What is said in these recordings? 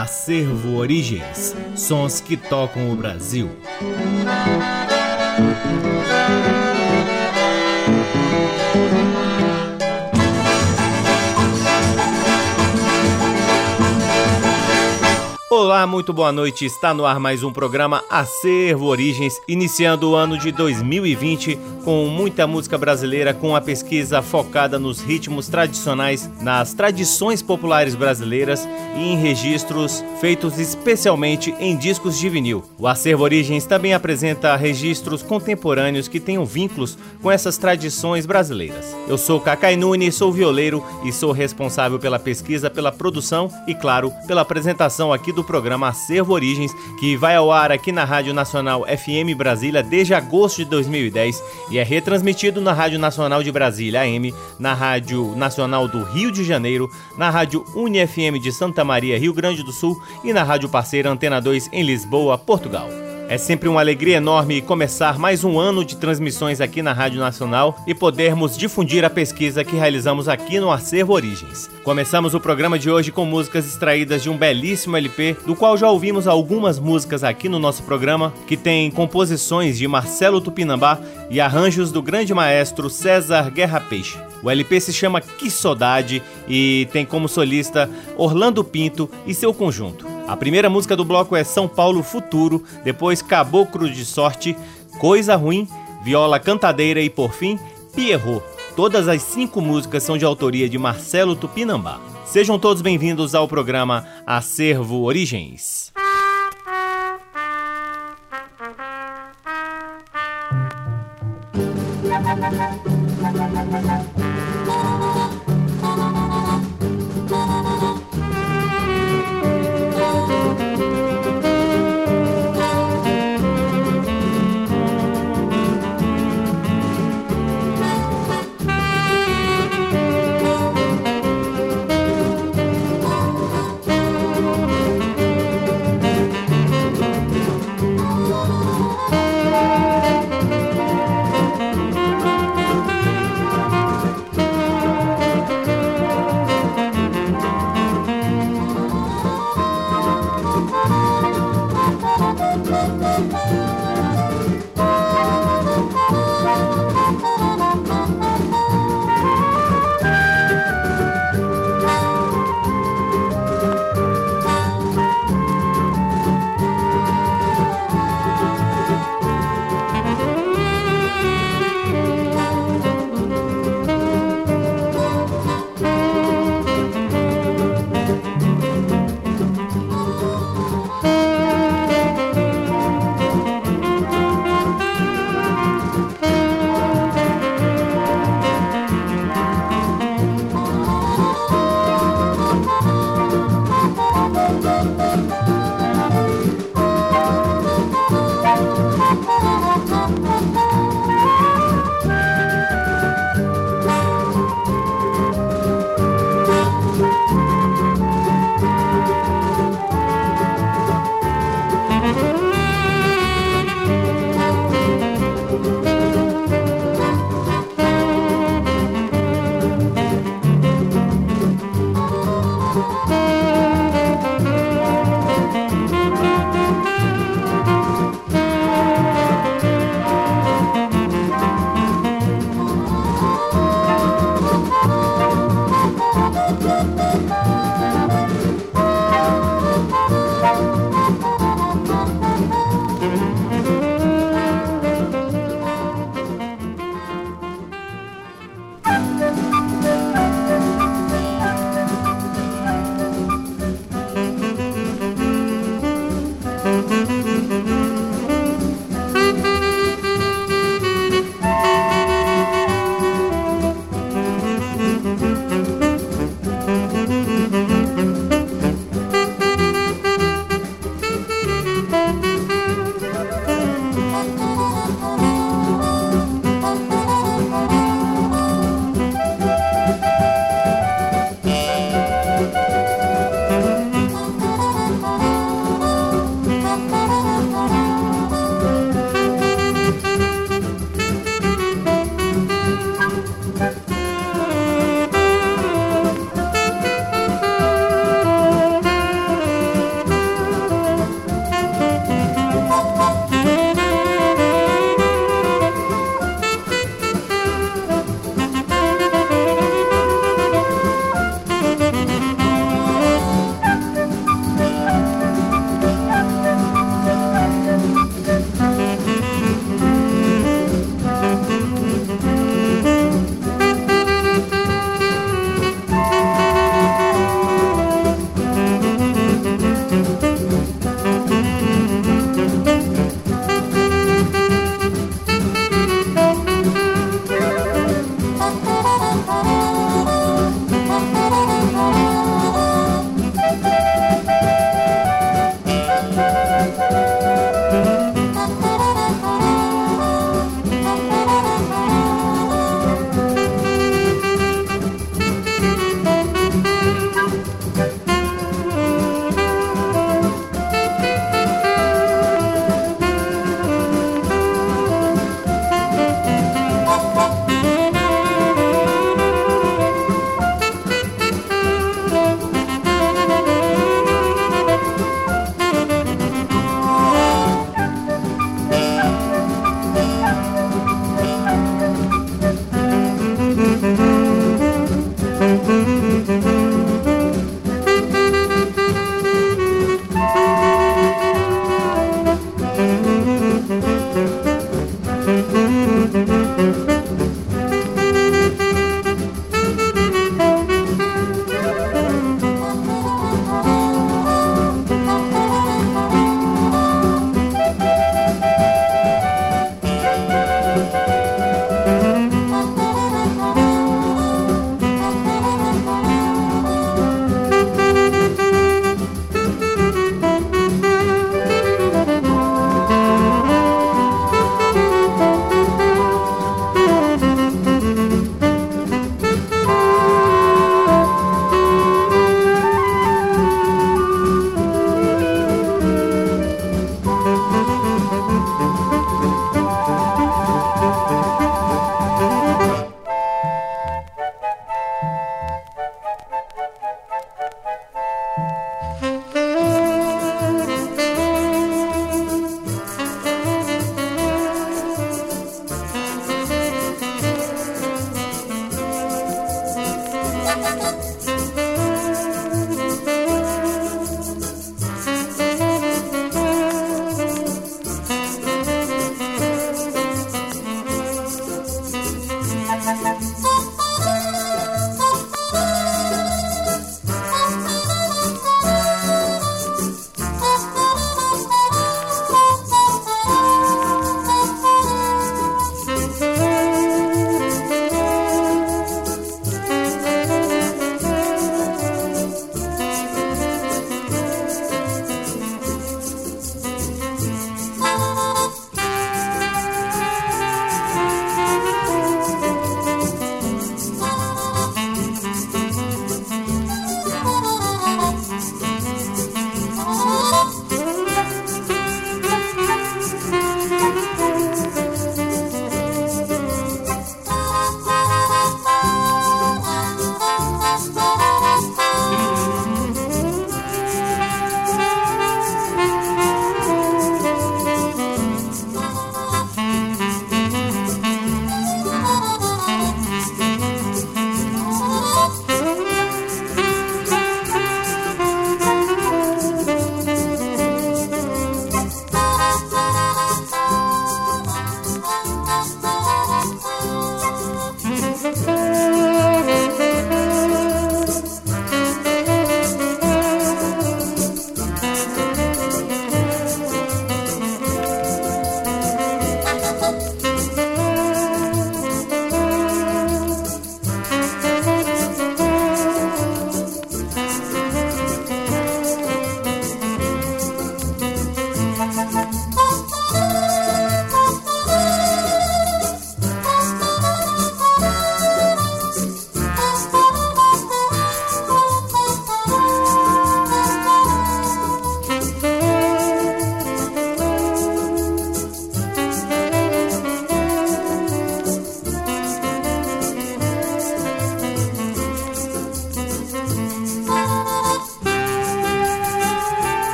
Acervo Origens Sons que tocam o Brasil. Olá, muito boa noite. Está no ar mais um programa Acervo Origens, iniciando o ano de 2020 com muita música brasileira, com a pesquisa focada nos ritmos tradicionais, nas tradições populares brasileiras e em registros feitos especialmente em discos de vinil. O Acervo Origens também apresenta registros contemporâneos que tenham vínculos com essas tradições brasileiras. Eu sou Cacai Nunes, sou violeiro e sou responsável pela pesquisa, pela produção e, claro, pela apresentação aqui do programa Acervo Origens, que vai ao ar aqui na Rádio Nacional FM Brasília desde agosto de 2010 e é retransmitido na Rádio Nacional de Brasília AM, na Rádio Nacional do Rio de Janeiro, na Rádio UniFM de Santa Maria, Rio Grande do Sul e na Rádio Parceira Antena 2 em Lisboa, Portugal. É sempre uma alegria enorme começar mais um ano de transmissões aqui na Rádio Nacional e podermos difundir a pesquisa que realizamos aqui no Acervo Origens. Começamos o programa de hoje com músicas extraídas de um belíssimo LP, do qual já ouvimos algumas músicas aqui no nosso programa, que tem composições de Marcelo Tupinambá e arranjos do grande maestro César Guerra Peixe. O LP se chama Que Saudade e tem como solista Orlando Pinto e seu conjunto. A primeira música do bloco é São Paulo Futuro, depois Caboclo de Sorte, Coisa Ruim, Viola Cantadeira e, por fim, Pierrot. Todas as cinco músicas são de autoria de Marcelo Tupinambá. Sejam todos bem-vindos ao programa Acervo Origens.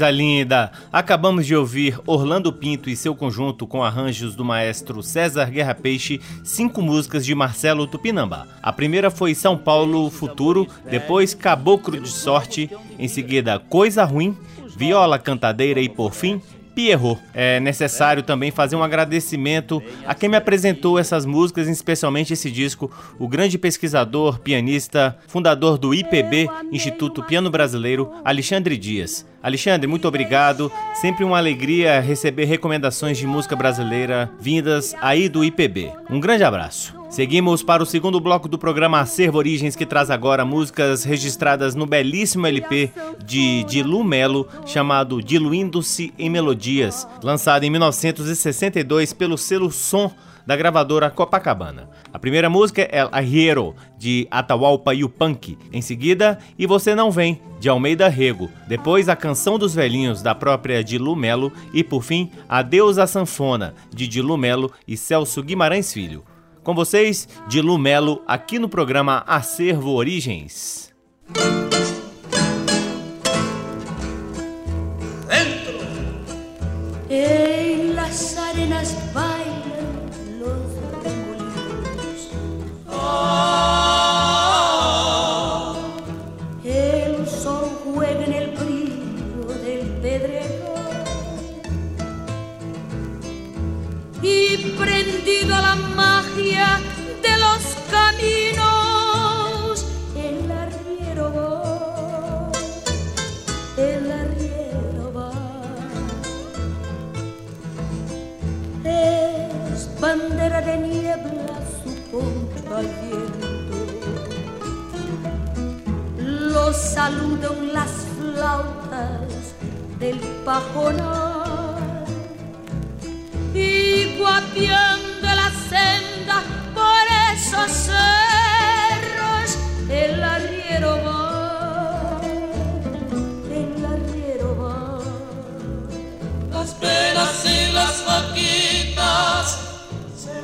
Coisa linda! Acabamos de ouvir Orlando Pinto e seu conjunto com arranjos do maestro César Guerra Peixe, cinco músicas de Marcelo Tupinambá. A primeira foi São Paulo Futuro, depois Caboclo de Sorte, em seguida Coisa Ruim, Viola Cantadeira e por fim Pierrot. É necessário também fazer um agradecimento a quem me apresentou essas músicas, especialmente esse disco, o grande pesquisador, pianista, fundador do IPB, Instituto Piano Brasileiro, Alexandre Dias. Alexandre, muito obrigado. Sempre uma alegria receber recomendações de música brasileira vindas aí do IPB. Um grande abraço. Seguimos para o segundo bloco do programa Acervo Origens, que traz agora músicas registradas no belíssimo LP de Dilu Melo, chamado Diluindo-se em Melodias, lançado em 1962 pelo selo Som da gravadora Copacabana. A primeira música é Arriero, de Atahualpa Yupanqui. Em seguida, E Você Não Vem, de Almeida Rego. Depois, A Canção dos Velhinhos, da própria Dilu Melo. E, por fim, Adeus à Sanfona, de Dilu Melo e Celso Guimarães Filho. Com vocês, Dilu Melo, aqui no programa Acervo Origens. Dentro. En las arenas saludan las flautas del pajonal. Y guapiando la senda por esos cerros el arriero va, el arriero va. Las penas y las vaquitas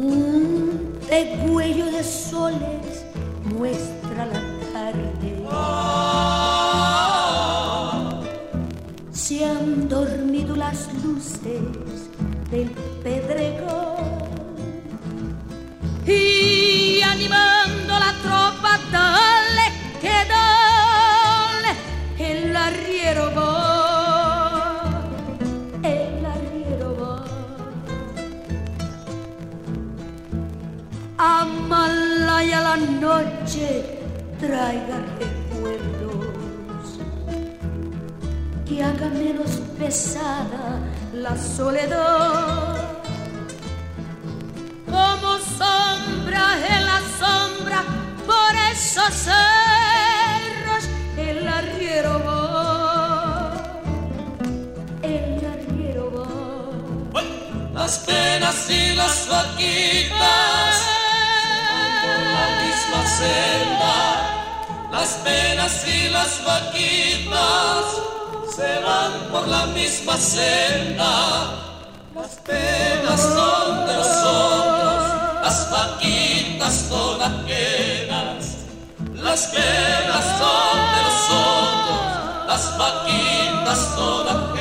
De cuello de soles muestra la tarde. Se han dormido las luces del pedregón y animando la tropa, dale que dale, el arriero. Y a la noche traiga recuerdos que haga menos pesada la soledad. Como sombra en la sombra por esos cerros el arriero va, el arriero va. Las penas y las vaquitas las penas y las vaquitas se van por la misma senda. Las penas son de nosotros, las vaquitas son ajenas. Las penas son de nosotros, las vaquitas son ajenas.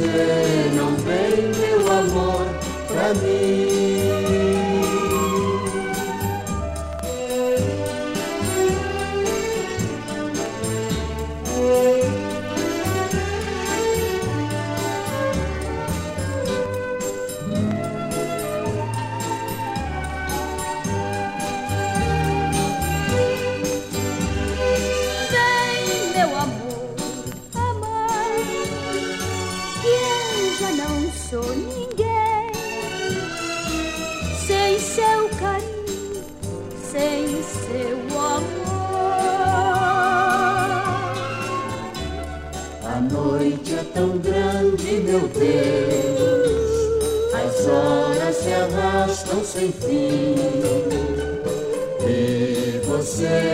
Você não vem, meu amor, pra mim. Meu Deus, as horas se arrastam sem fim. E você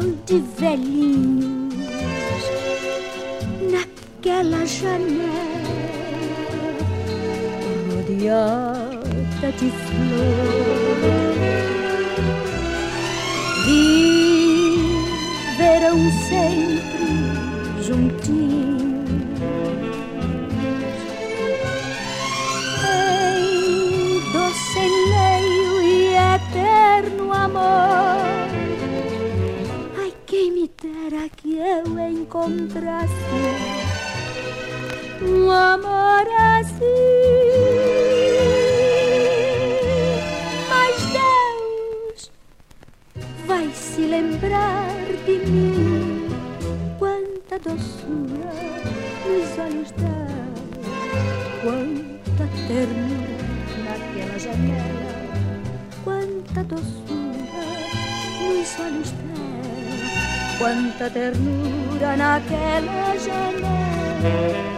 de velhinhos naquela janela rodeada de flor. Viverão sempre juntinhos eu encontrasse um amor assim. Mas Deus vai se lembrar de mim. Quanta doçura nos olhos dela, quanta ternura quanta ternura naquela janela.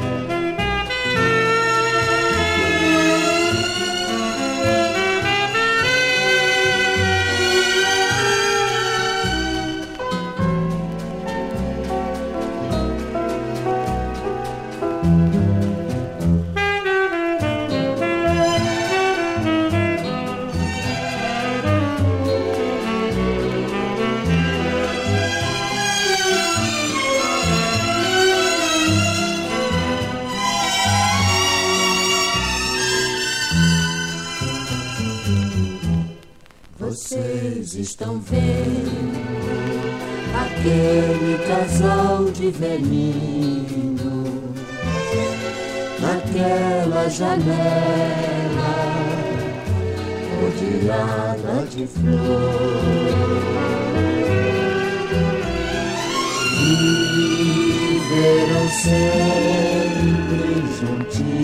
Estão vendo aquele casal de velhinhos naquela janela rodeada de flor. Viveram sempre juntinhos.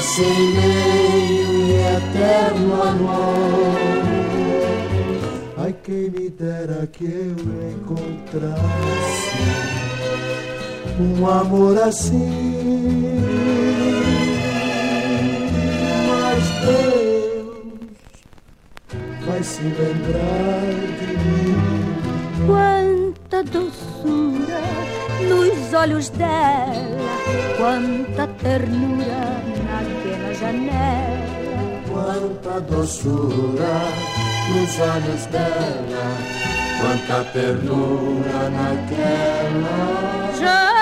Você meio e eterno amor. Ai quem me dera que eu encontrasse Um amor assim. Deus vai se lembrar de mim. Quanta doçura nos olhos dela, quanta ternura janela. Quanta doçura nos olhos dela, quanta ternura naquela janela.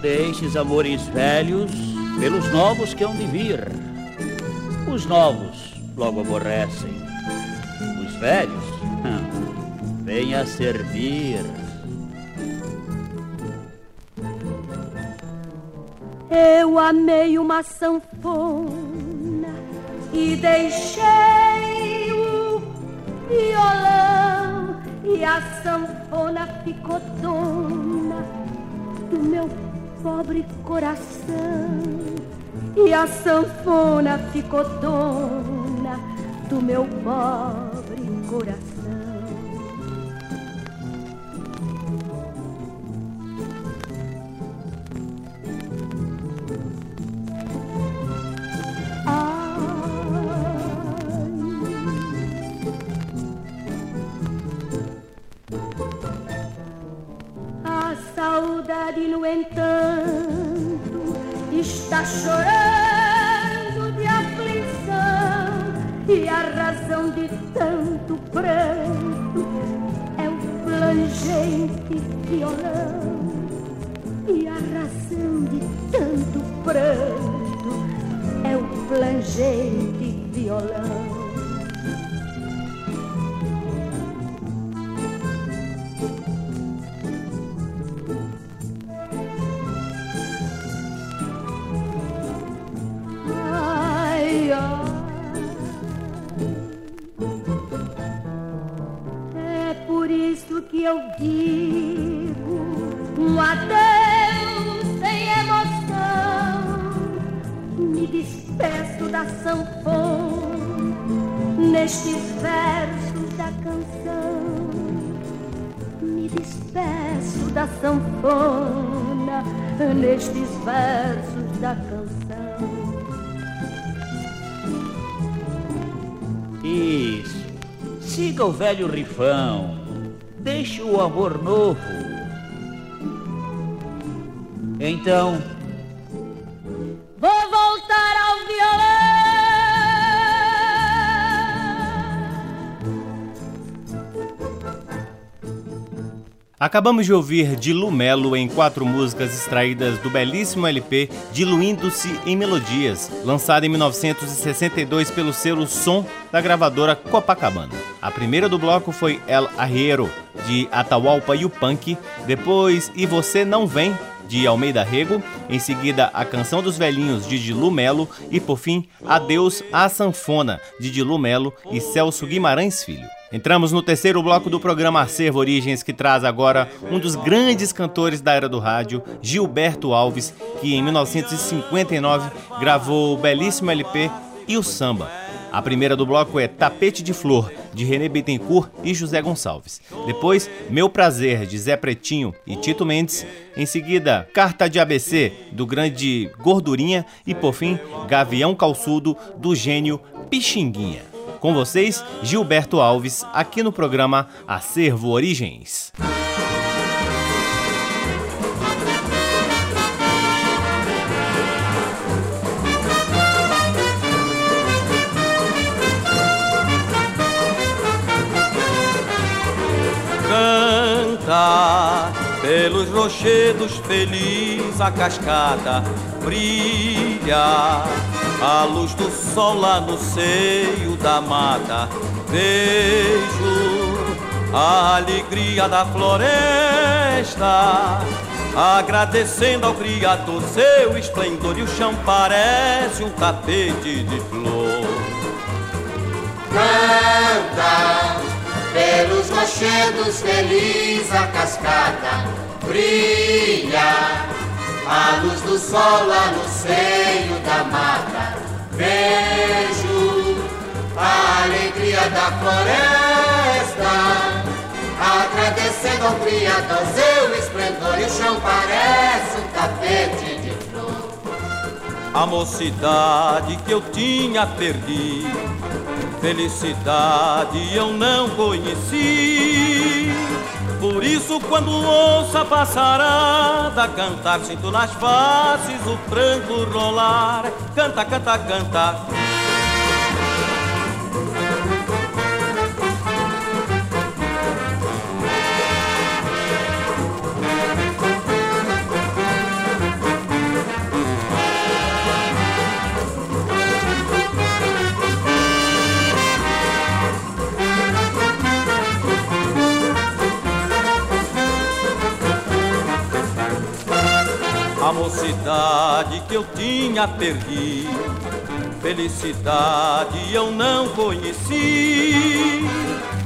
Deixes amores velhos pelos novos que hão de vir. Os novos logo aborrecem. Os velhos, vêm a servir. Eu amei uma sanfona e deixei o violão e a sanfona ficou dona do meu pobre coração e a sanfona ficou dona do meu pobre coração. Está versos da canção. Isso. Siga o velho rifão. Deixe o amor novo. Então, Acabamos de ouvir Dilumelo em quatro músicas extraídas do belíssimo LP Diluindo-se em Melodias, lançado em 1962 pelo selo Som da gravadora Copacabana. A primeira do bloco foi El Arriero, de Atahualpa Yupanqui, depois E Você Não Vem, de Almeida Rego, em seguida A Canção dos Velhinhos, de Dilu Melo e, por fim, Adeus à Sanfona, de Dilu Melo e Celso Guimarães Filho. Entramos no terceiro bloco do programa Acervo Origens, que traz agora um dos grandes cantores da era do rádio, Gilberto Alves, que em 1959 gravou o belíssimo LP E o Samba. A primeira do bloco é Tapete de Flor, de René Bittencourt e José Gonçalves. Depois, Meu Prazer, de Zé Pretinho e Tito Mendes. Em seguida, Carta de ABC, do grande Gordurinha. E por fim, Gavião Calçudo, do gênio Pixinguinha. Com vocês, Gilberto Alves, aqui no programa Acervo Origens. Rochedos feliz a cascata brilha. A luz do sol lá no seio da mata. Vejo a alegria da floresta agradecendo ao Criador. Seu esplendor e o chão parece um tapete de flor. Canta pelos rochedos feliz a cascata brilha. A luz do sol lá no seio da mata. Vejo a alegria da floresta. Agradecendo ao Criador seu esplendor e o chão parece um tapete de flor. A mocidade que eu tinha perdido Felicidade eu não conheci. Por isso, quando ouço a passarada cantar, sinto nas faces o pranto rolar. Canta, canta, canta. Mocidade que eu tinha perdido. Felicidade eu não conheci.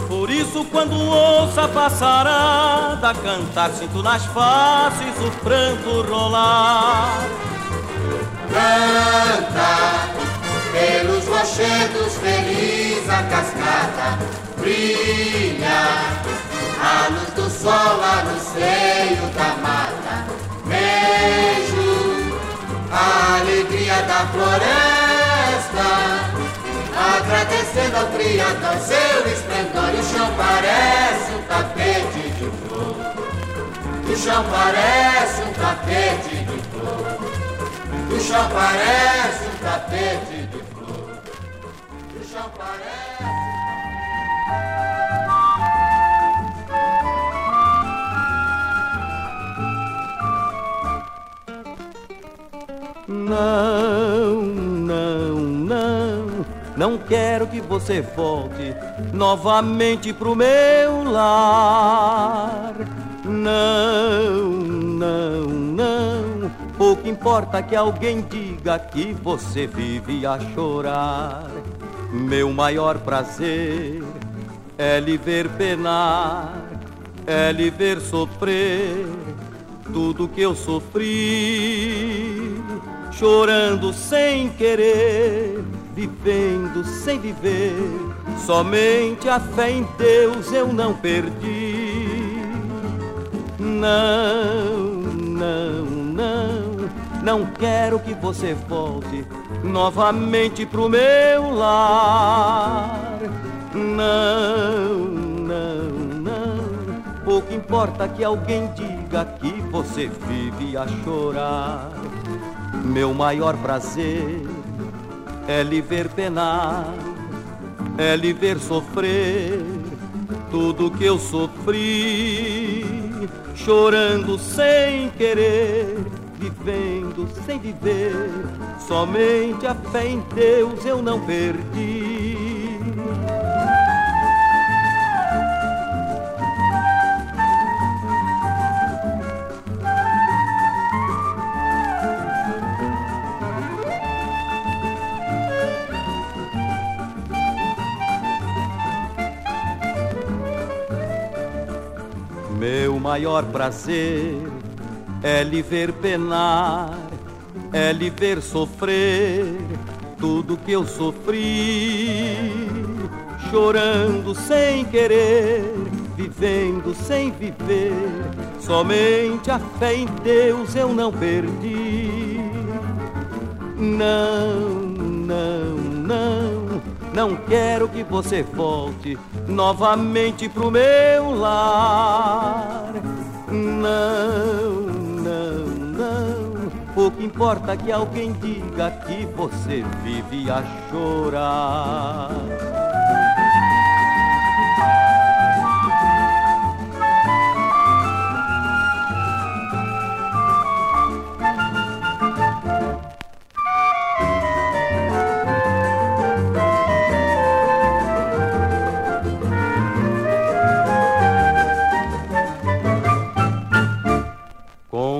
Por isso, quando ouço a passarada cantar, sinto nas faces o pranto rolar. Canta pelos rochedos feliz a cascata brilha. A luz do sol lá no seio da mata a da floresta, agradecendo ao Criador seu esplendor. E o chão parece um tapete de flor. O chão parece um tapete de flor. O chão parece um tapete de flor. O chão parece. Não, não, não, não quero que você volte novamente pro meu lar. Não, não, não, pouco importa que alguém diga que você vive a chorar. Meu maior prazer é lhe ver penar, é lhe ver sofrer tudo que eu sofri chorando sem querer, vivendo sem viver. Somente a fé em Deus eu não perdi. Não, não, não, não quero que você volte novamente pro meu lar. Não, não, não, pouco importa que alguém diga que você vive a chorar. Meu maior prazer é lhe ver penar, é lhe ver sofrer tudo que eu sofri, chorando sem querer, vivendo sem viver. Somente a fé em Deus eu não perdi. Maior prazer é lhe ver penar, é lhe ver sofrer tudo que eu sofri, chorando sem querer, vivendo sem viver. Somente a fé em Deus eu não perdi. Não, não, não, não quero que você volte novamente pro meu lar. Não, não, não. Pouco importa que alguém diga que você vive a chorar.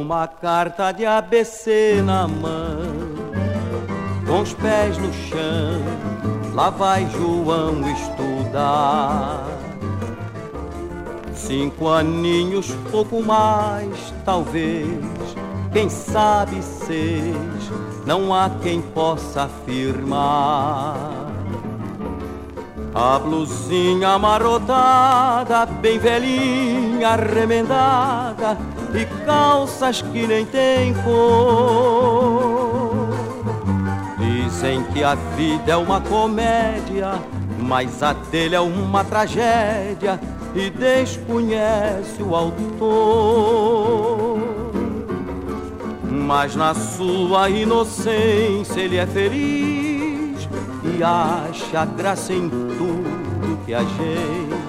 Uma carta de ABC na mão, com os pés no chão, lá vai João estudar. Cinco aninhos, pouco mais, talvez. Quem sabe seis, não há quem possa afirmar. A blusinha amarrotada, bem velhinha, remendada E calças que nem tem cor. Dizem que a vida é uma comédia Mas a dele é uma tragédia E desconhece o autor. Mas na sua inocência ele é feliz e acha graça em tudo que a gente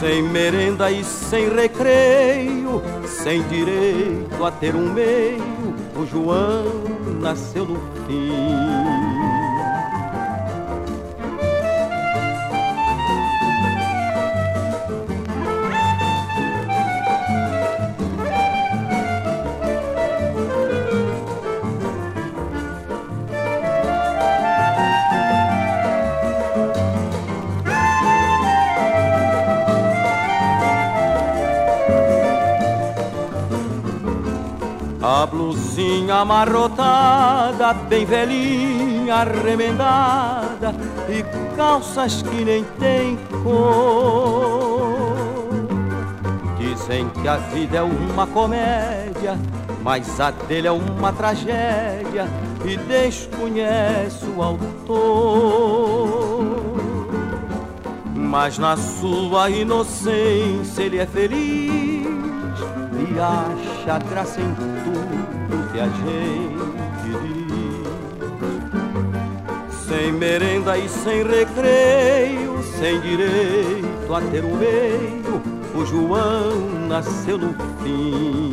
Sem merenda e sem recreio, sem direito a ter um meio, o João nasceu no fim. Blusinha amarrotada, bem velhinha, remendada E calças que nem tem cor. Dizem que a vida é uma comédia Mas a dele é uma tragédia E desconhece o autor. Mas na sua inocência ele é feliz e acha graça em tudo que a gente diz. Sem merenda e sem recreio, sem direito a ter um meio, o João nasceu no fim.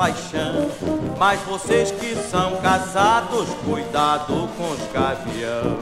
Paixão. Mas vocês que são casados, cuidado com os gavião.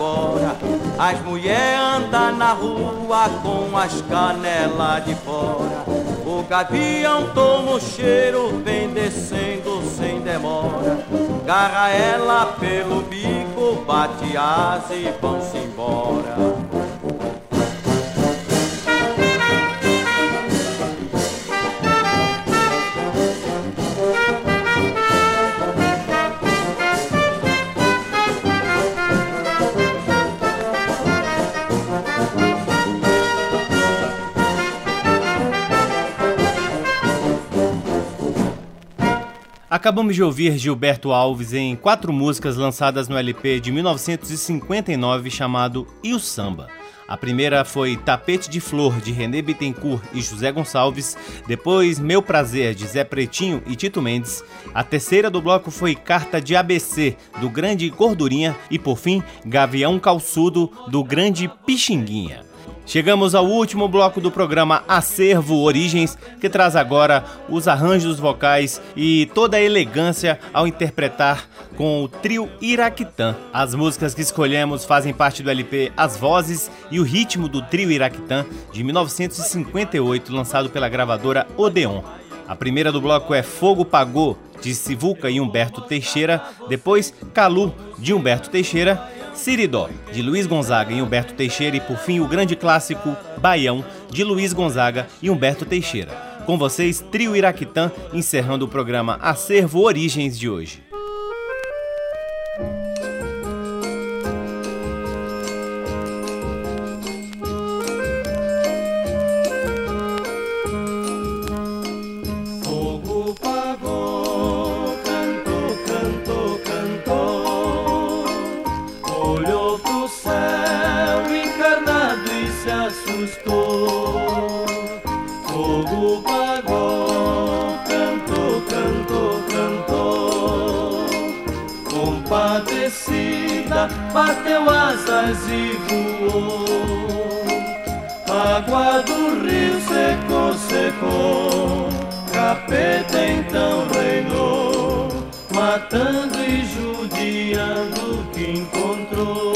Agora. As mulheres andam na rua com as canelas de fora. O gavião toma o cheiro, vem descendo sem demora. Garra ela pelo bico, bate asa e vão-se embora. Acabamos de ouvir Gilberto Alves em quatro músicas lançadas no LP de 1959 chamado E o Samba. A primeira foi Tapete de Flor, de René Bittencourt e José Gonçalves. Depois, Meu Prazer, de Zé Pretinho e Tito Mendes. A terceira do bloco foi Carta de ABC, do Grande Gordurinha. E, por fim, Gavião Calçudo, do Grande Pixinguinha. Chegamos ao último bloco do programa Acervo Origens, que traz agora os arranjos vocais e toda a elegância ao interpretar com o trio Iraquitã. As músicas que escolhemos fazem parte do LP As Vozes e o Ritmo do Trio Iraquitã, de 1958, lançado pela gravadora Odeon. A primeira do bloco é Fogo Pagou, de Sivuca e Humberto Teixeira, depois Calu, de Humberto Teixeira, Siridó, de Luiz Gonzaga e Humberto Teixeira, e por fim o grande clássico Baião, de Luiz Gonzaga e Humberto Teixeira. Com vocês, Trio Iraquitã, encerrando o programa Acervo Origens de hoje. Asas e voou. Água do rio secou, secou, capeta então reinou, matando e judiando que encontrou.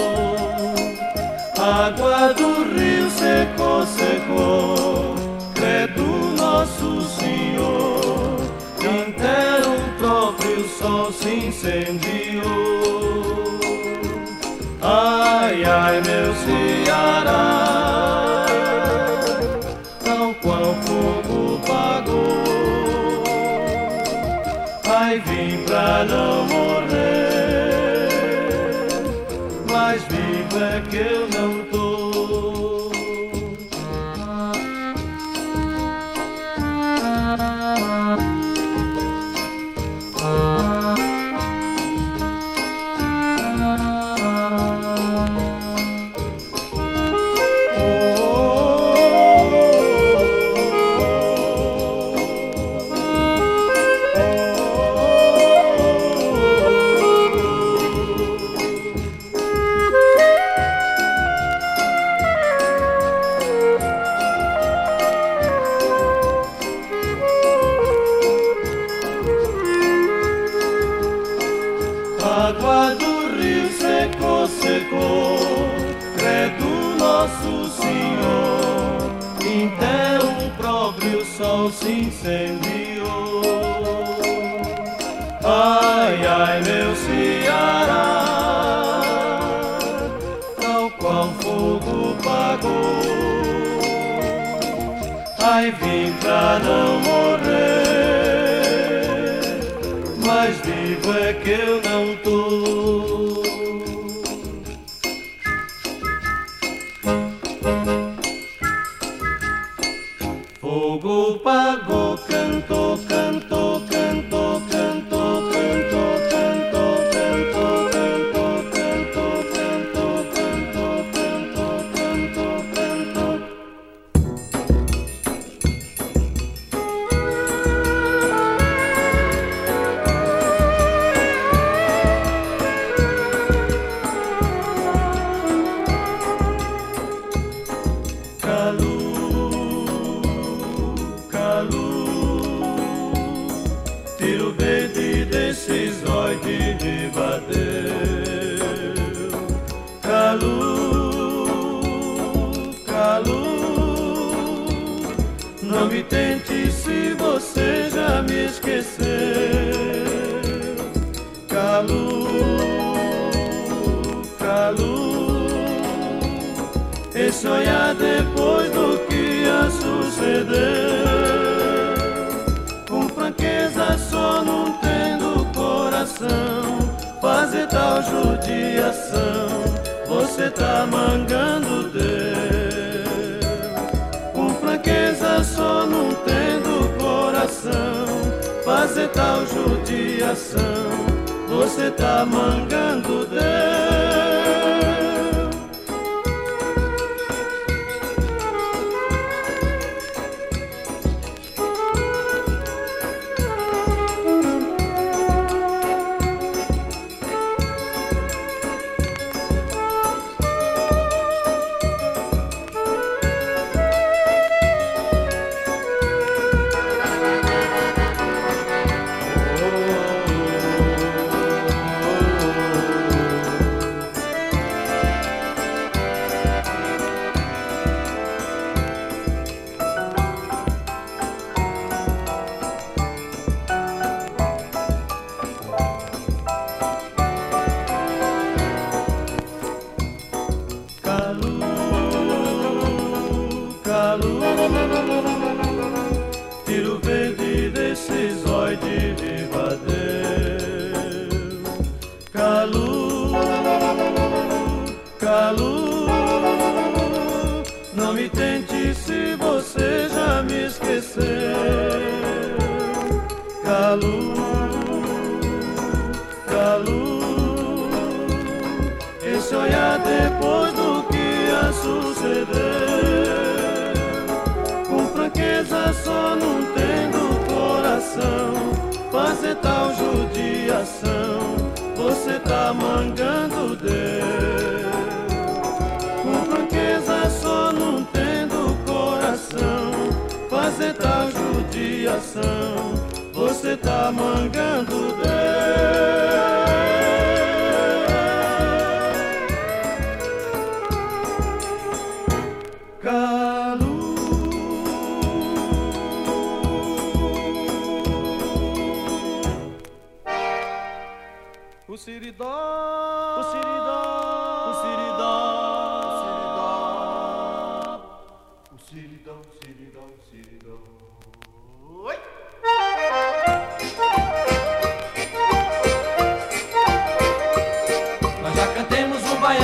Água do rio secou, secou, credo nosso Senhor, inteiro o próprio sol se incendiou. Ai, ai, meu Ceará, tão qual fogo pagou. Ai, vim pra não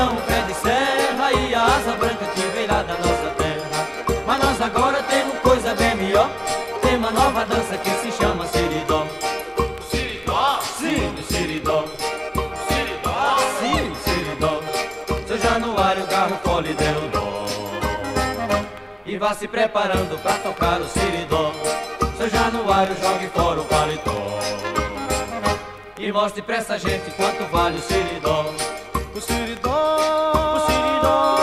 Lampião, pé de serra e a asa branca que veio lá da nossa terra. Mas nós agora temos coisa bem melhor. Tem uma nova dança que se chama Siridó. Siridó? Sim, Siridó. Siridó? Sim, Siridó. Seu Januário, garro, cole, deu dó. E vá se preparando pra tocar o Siridó. Seu Januário, jogue fora o paletó. E mostre pra essa gente quanto vale o Siridó. O Siridó Oh.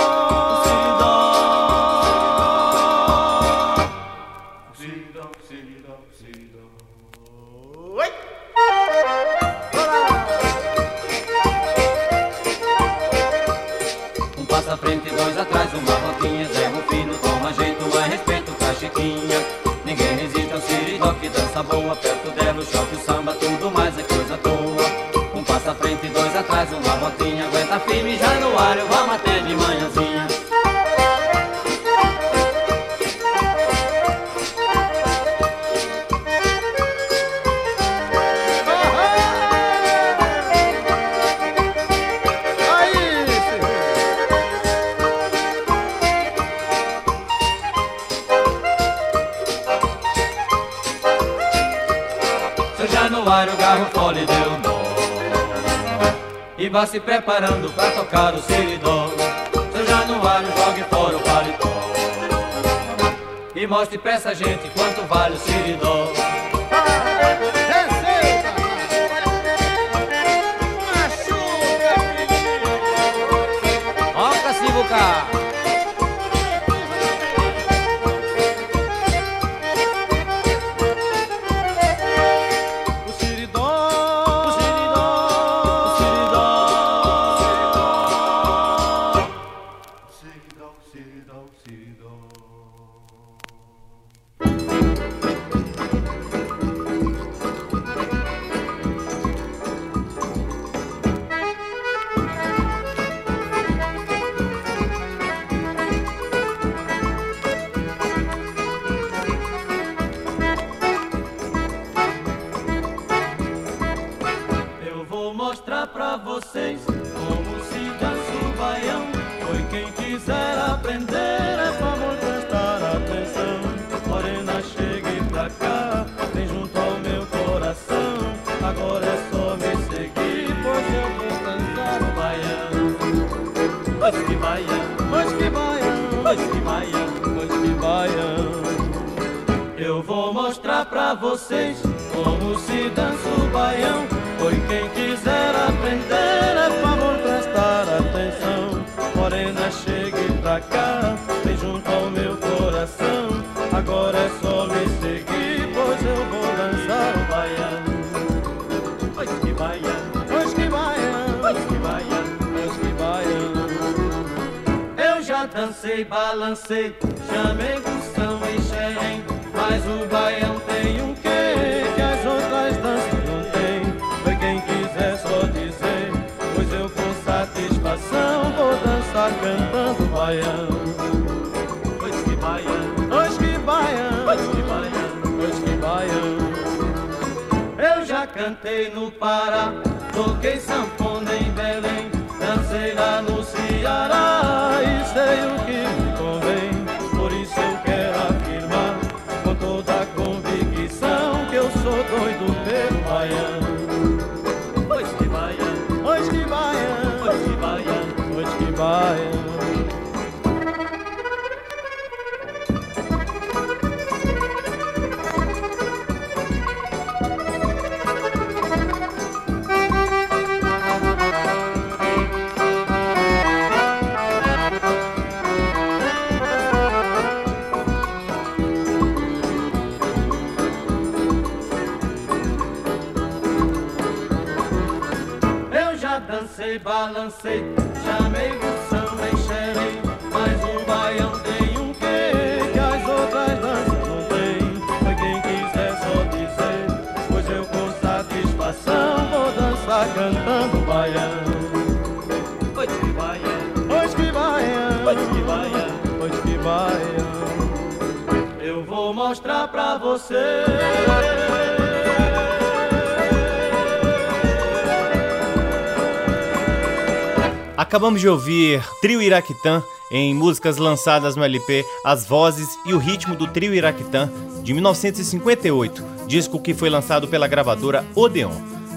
Cantei no Pará, toquei sanfona em Belém, dancei lá no Ceará e sei o que balancei, chamei o samba e xerei, mas o baião tem um quê que as outras danças não tem. Foi quem quiser só dizer, pois eu com satisfação vou dançar cantando baião. Pois que baião, pois que baião, pois que baião, pois que baião. Eu vou mostrar pra você. Acabamos de ouvir Trio Iraquitã em músicas lançadas no LP As Vozes e o Ritmo do Trio Iraquitã de 1958, disco que foi lançado pela gravadora Odeon.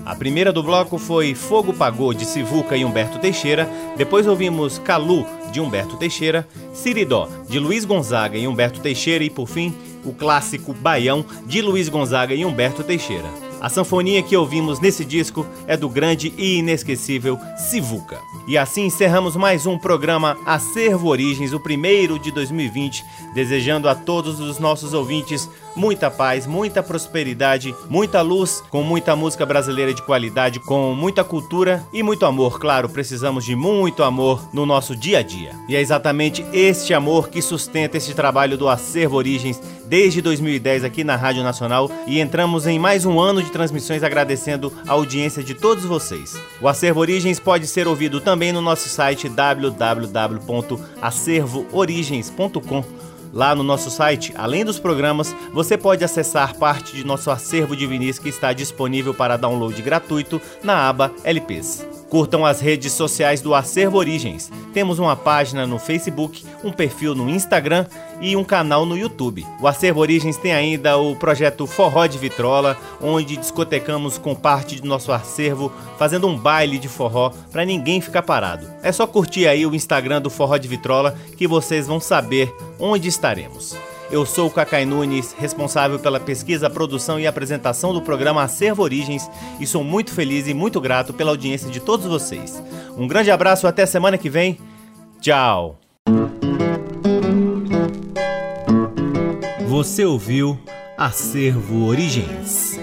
A primeira do bloco foi Fogo Pagou de Sivuca e Humberto Teixeira, depois ouvimos Calu de Humberto Teixeira, Siridó de Luiz Gonzaga e Humberto Teixeira e por fim o clássico Baião de Luiz Gonzaga e Humberto Teixeira. A sanfonia que ouvimos nesse disco é do grande e inesquecível Sivuca. E assim encerramos mais um programa Acervo Origens, o primeiro de 2020, desejando a todos os nossos ouvintes muita paz, muita prosperidade, muita luz, com muita música brasileira de qualidade, com muita cultura e muito amor. Claro, precisamos de muito amor no nosso dia a dia. E é exatamente este amor que sustenta este trabalho do Acervo Origens desde 2010 aqui na Rádio Nacional e entramos em mais um ano de transmissões agradecendo a audiência de todos vocês. O Acervo Origens pode ser ouvido também no nosso site www.acervoorigens.com. Lá no nosso site, além dos programas, você pode acessar parte de nosso acervo de vinis que está disponível para download gratuito na aba LPs. Curtam as redes sociais do Acervo Origens. Temos uma página no Facebook, um perfil no Instagram e um canal no YouTube. O Acervo Origens tem ainda o projeto Forró de Vitrola, onde discotecamos com parte do nosso acervo, fazendo um baile de forró para ninguém ficar parado. É só curtir aí o Instagram do Forró de Vitrola que vocês vão saber onde estaremos. Eu sou o Cacai Nunes, responsável pela pesquisa, produção e apresentação do programa Acervo Origens e sou muito feliz e muito grato pela audiência de todos vocês. Um grande abraço, até semana que vem. Tchau! Você ouviu Acervo Origens.